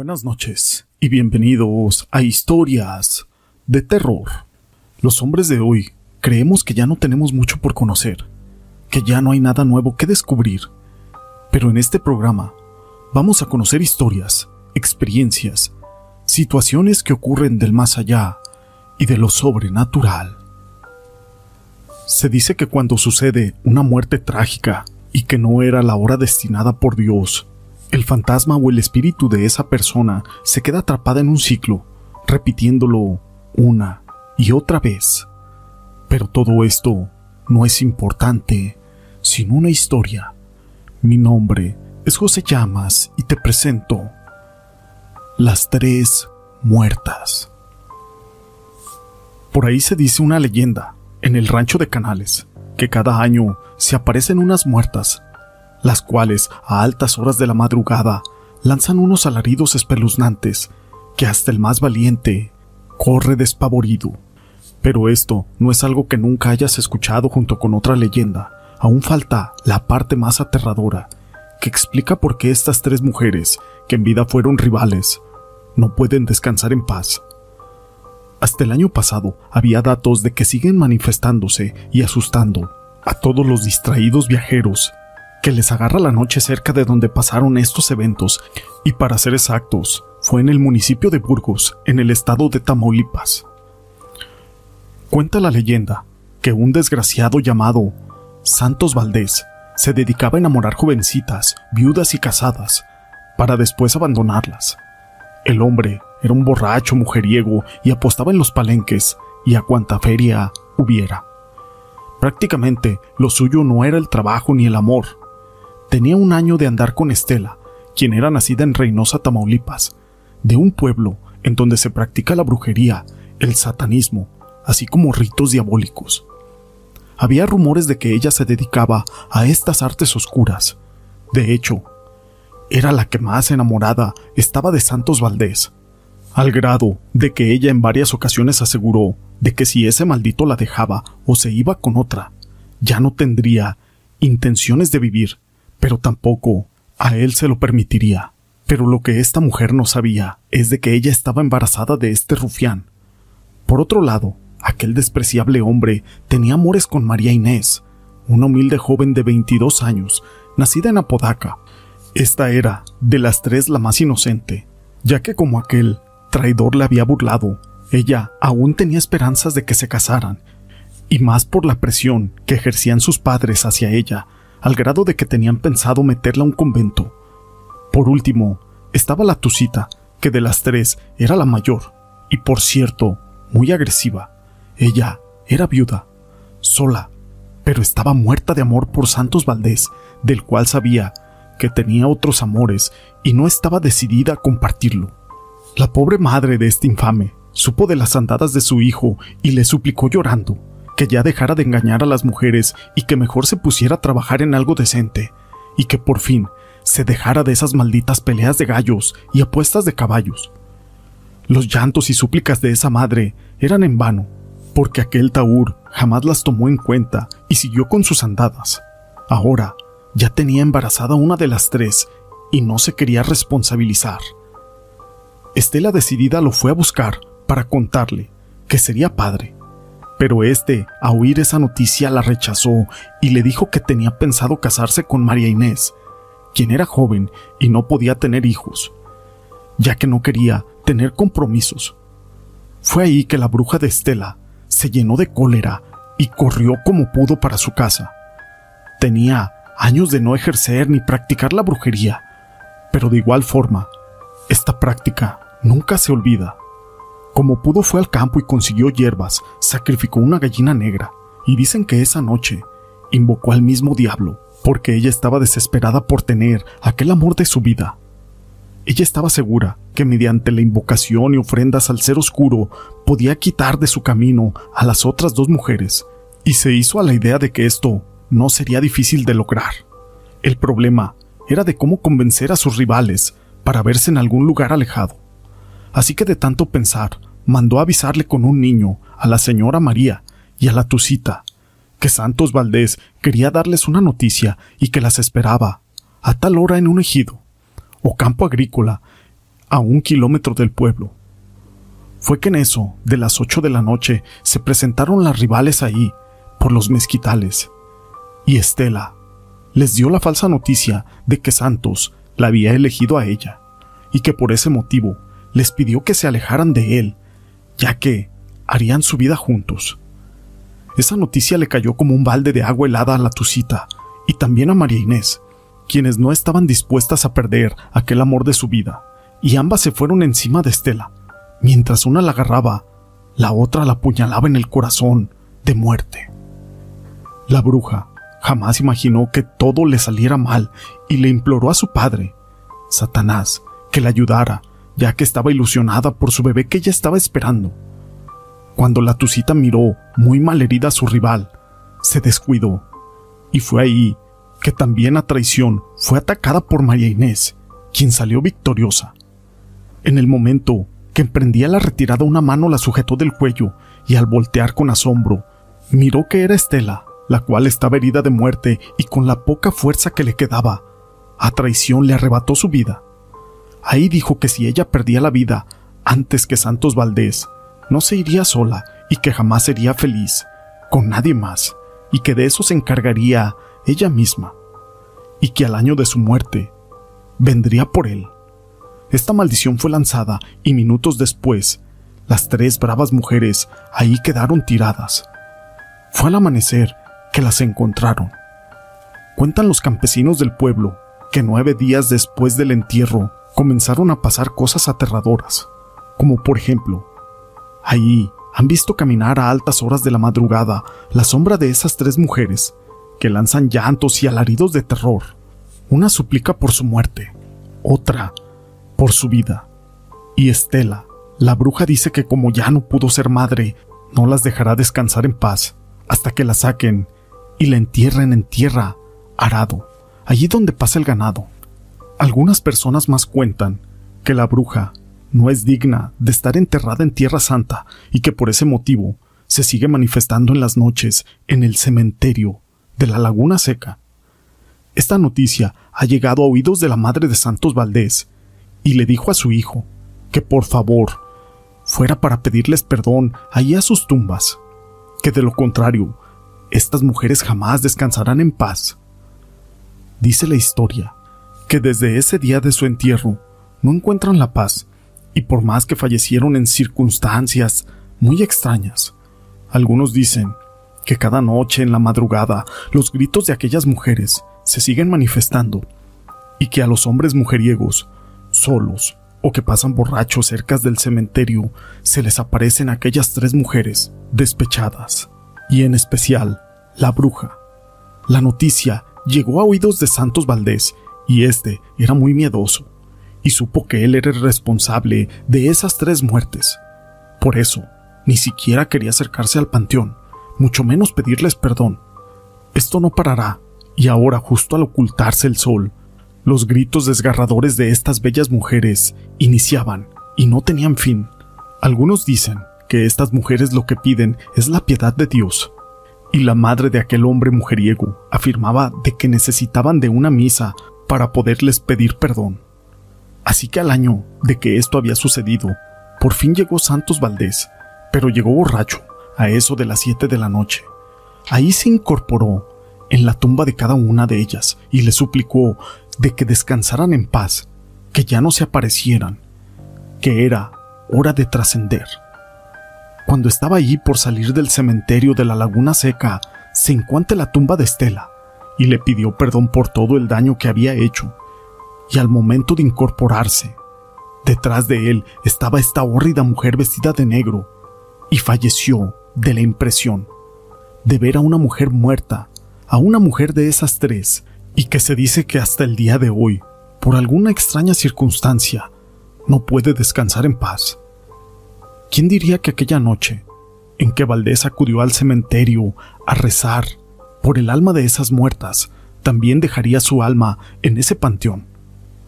Buenas noches y bienvenidos a Historias de Terror. Los hombres de hoy creemos que ya no tenemos mucho por conocer, que ya no hay nada nuevo que descubrir, pero en este programa vamos a conocer historias, experiencias, situaciones que ocurren del más allá y de lo sobrenatural. Se dice que cuando sucede una muerte trágica y que no era la hora destinada por Dios, el fantasma o el espíritu de esa persona se queda atrapada en un ciclo, repitiéndolo una y otra vez. Pero todo esto no es importante, sin una historia. Mi nombre es José Llamas y te presento Las Tres Muertas. Por ahí se dice una leyenda, en el rancho de Canales, que cada año se aparecen unas muertas las cuales a altas horas de la madrugada lanzan unos alaridos espeluznantes que hasta el más valiente corre despavorido. Pero esto no es algo que nunca hayas escuchado junto con otra leyenda. Aún falta la parte más aterradora, que explica por qué estas tres mujeres, que en vida fueron rivales, no pueden descansar en paz. Hasta el año pasado había datos de que siguen manifestándose y asustando a todos los distraídos viajeros que les agarra la noche cerca de donde pasaron estos eventos, y para ser exactos, fue en el municipio de Burgos, en el estado de Tamaulipas. Cuenta la leyenda que un desgraciado llamado Santos Valdés se dedicaba a enamorar jovencitas, viudas y casadas, para después abandonarlas. El hombre era un borracho mujeriego y apostaba en los palenques y a cuanta feria hubiera. Prácticamente lo suyo no era el trabajo ni el amor, Tenía un año de andar con Estela, quien era nacida en Reynosa, Tamaulipas, de un pueblo en donde se practica la brujería, el satanismo, así como ritos diabólicos. Había rumores de que ella se dedicaba a estas artes oscuras. De hecho, era la que más enamorada estaba de Santos Valdés, al grado de que ella en varias ocasiones aseguró de que si ese maldito la dejaba o se iba con otra, ya no tendría intenciones de vivir pero tampoco a él se lo permitiría. Pero lo que esta mujer no sabía es de que ella estaba embarazada de este rufián. Por otro lado, aquel despreciable hombre tenía amores con María Inés, una humilde joven de 22 años, nacida en Apodaca. Esta era, de las tres, la más inocente, ya que como aquel traidor le había burlado, ella aún tenía esperanzas de que se casaran, y más por la presión que ejercían sus padres hacia ella, al grado de que tenían pensado meterla a un convento. Por último, estaba la Tucita, que de las tres era la mayor, y por cierto, muy agresiva. Ella era viuda, sola, pero estaba muerta de amor por Santos Valdés, del cual sabía que tenía otros amores y no estaba decidida a compartirlo. La pobre madre de este infame supo de las andadas de su hijo y le suplicó llorando que ya dejara de engañar a las mujeres y que mejor se pusiera a trabajar en algo decente, y que por fin se dejara de esas malditas peleas de gallos y apuestas de caballos. Los llantos y súplicas de esa madre eran en vano, porque aquel Taur jamás las tomó en cuenta y siguió con sus andadas. Ahora ya tenía embarazada una de las tres y no se quería responsabilizar. Estela decidida lo fue a buscar para contarle que sería padre pero este, a oír esa noticia, la rechazó y le dijo que tenía pensado casarse con María Inés, quien era joven y no podía tener hijos, ya que no quería tener compromisos. Fue ahí que la bruja de Estela se llenó de cólera y corrió como pudo para su casa. Tenía años de no ejercer ni practicar la brujería, pero de igual forma, esta práctica nunca se olvida. Como pudo fue al campo y consiguió hierbas, sacrificó una gallina negra, y dicen que esa noche invocó al mismo diablo, porque ella estaba desesperada por tener aquel amor de su vida. Ella estaba segura que mediante la invocación y ofrendas al ser oscuro podía quitar de su camino a las otras dos mujeres, y se hizo a la idea de que esto no sería difícil de lograr. El problema era de cómo convencer a sus rivales para verse en algún lugar alejado así que de tanto pensar, mandó avisarle con un niño a la señora María y a la Tucita que Santos Valdés quería darles una noticia y que las esperaba a tal hora en un ejido o campo agrícola a un kilómetro del pueblo. Fue que en eso, de las ocho de la noche, se presentaron las rivales ahí, por los mezquitales, y Estela les dio la falsa noticia de que Santos la había elegido a ella, y que por ese motivo les pidió que se alejaran de él, ya que harían su vida juntos. Esa noticia le cayó como un balde de agua helada a la Tucita y también a María Inés, quienes no estaban dispuestas a perder aquel amor de su vida, y ambas se fueron encima de Estela. Mientras una la agarraba, la otra la apuñalaba en el corazón de muerte. La bruja jamás imaginó que todo le saliera mal y le imploró a su padre, Satanás, que la ayudara, ya que estaba ilusionada por su bebé que ella estaba esperando. Cuando la Tucita miró muy malherida a su rival, se descuidó, y fue ahí que también a traición fue atacada por María Inés, quien salió victoriosa. En el momento que emprendía la retirada una mano la sujetó del cuello y al voltear con asombro, miró que era Estela, la cual estaba herida de muerte y con la poca fuerza que le quedaba, a traición le arrebató su vida. Ahí dijo que si ella perdía la vida antes que Santos Valdés, no se iría sola y que jamás sería feliz, con nadie más, y que de eso se encargaría ella misma, y que al año de su muerte vendría por él. Esta maldición fue lanzada y minutos después, las tres bravas mujeres ahí quedaron tiradas. Fue al amanecer que las encontraron. Cuentan los campesinos del pueblo que nueve días después del entierro comenzaron a pasar cosas aterradoras, como por ejemplo Ahí han visto caminar a altas horas de la madrugada la sombra de esas tres mujeres, que lanzan llantos y alaridos de terror. Una suplica por su muerte, otra por su vida. Y Estela, la bruja dice que como ya no pudo ser madre, no las dejará descansar en paz hasta que la saquen y la entierren en tierra, arado, allí donde pasa el ganado. Algunas personas más cuentan que la bruja no es digna de estar enterrada en Tierra Santa y que por ese motivo se sigue manifestando en las noches en el cementerio de la Laguna Seca. Esta noticia ha llegado a oídos de la madre de Santos Valdés y le dijo a su hijo que por favor fuera para pedirles perdón ahí a sus tumbas, que de lo contrario, estas mujeres jamás descansarán en paz. Dice la historia que desde ese día de su entierro no encuentran la paz y por más que fallecieron en circunstancias muy extrañas. Algunos dicen que cada noche en la madrugada los gritos de aquellas mujeres se siguen manifestando y que a los hombres mujeriegos, solos o que pasan borrachos cerca del cementerio, se les aparecen aquellas tres mujeres despechadas, y en especial la bruja. La noticia llegó a oídos de Santos Valdés y este era muy miedoso y supo que él era el responsable de esas tres muertes. Por eso, ni siquiera quería acercarse al panteón, mucho menos pedirles perdón. Esto no parará, y ahora, justo al ocultarse el sol, los gritos desgarradores de estas bellas mujeres iniciaban y no tenían fin. Algunos dicen que estas mujeres lo que piden es la piedad de Dios, y la madre de aquel hombre mujeriego afirmaba de que necesitaban de una misa para poderles pedir perdón. Así que al año de que esto había sucedido, por fin llegó Santos Valdés, pero llegó borracho, a eso de las siete de la noche. Ahí se incorporó en la tumba de cada una de ellas y le suplicó de que descansaran en paz, que ya no se aparecieran, que era hora de trascender. Cuando estaba allí por salir del cementerio de la Laguna Seca, se encuentra la tumba de Estela y le pidió perdón por todo el daño que había hecho y al momento de incorporarse, detrás de él estaba esta hórrida mujer vestida de negro, y falleció de la impresión de ver a una mujer muerta, a una mujer de esas tres, y que se dice que hasta el día de hoy, por alguna extraña circunstancia, no puede descansar en paz. ¿Quién diría que aquella noche, en que Valdés acudió al cementerio a rezar por el alma de esas muertas, también dejaría su alma en ese panteón?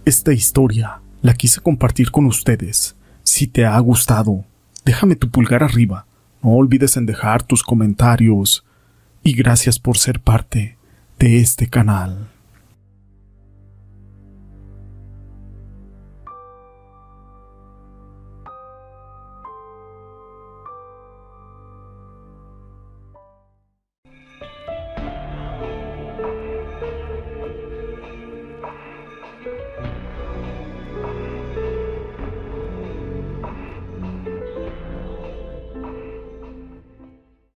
Esta historia la quise compartir con ustedes. Si te ha gustado, déjame tu pulgar arriba. No olvides en dejar tus comentarios. Y gracias por ser parte de este canal.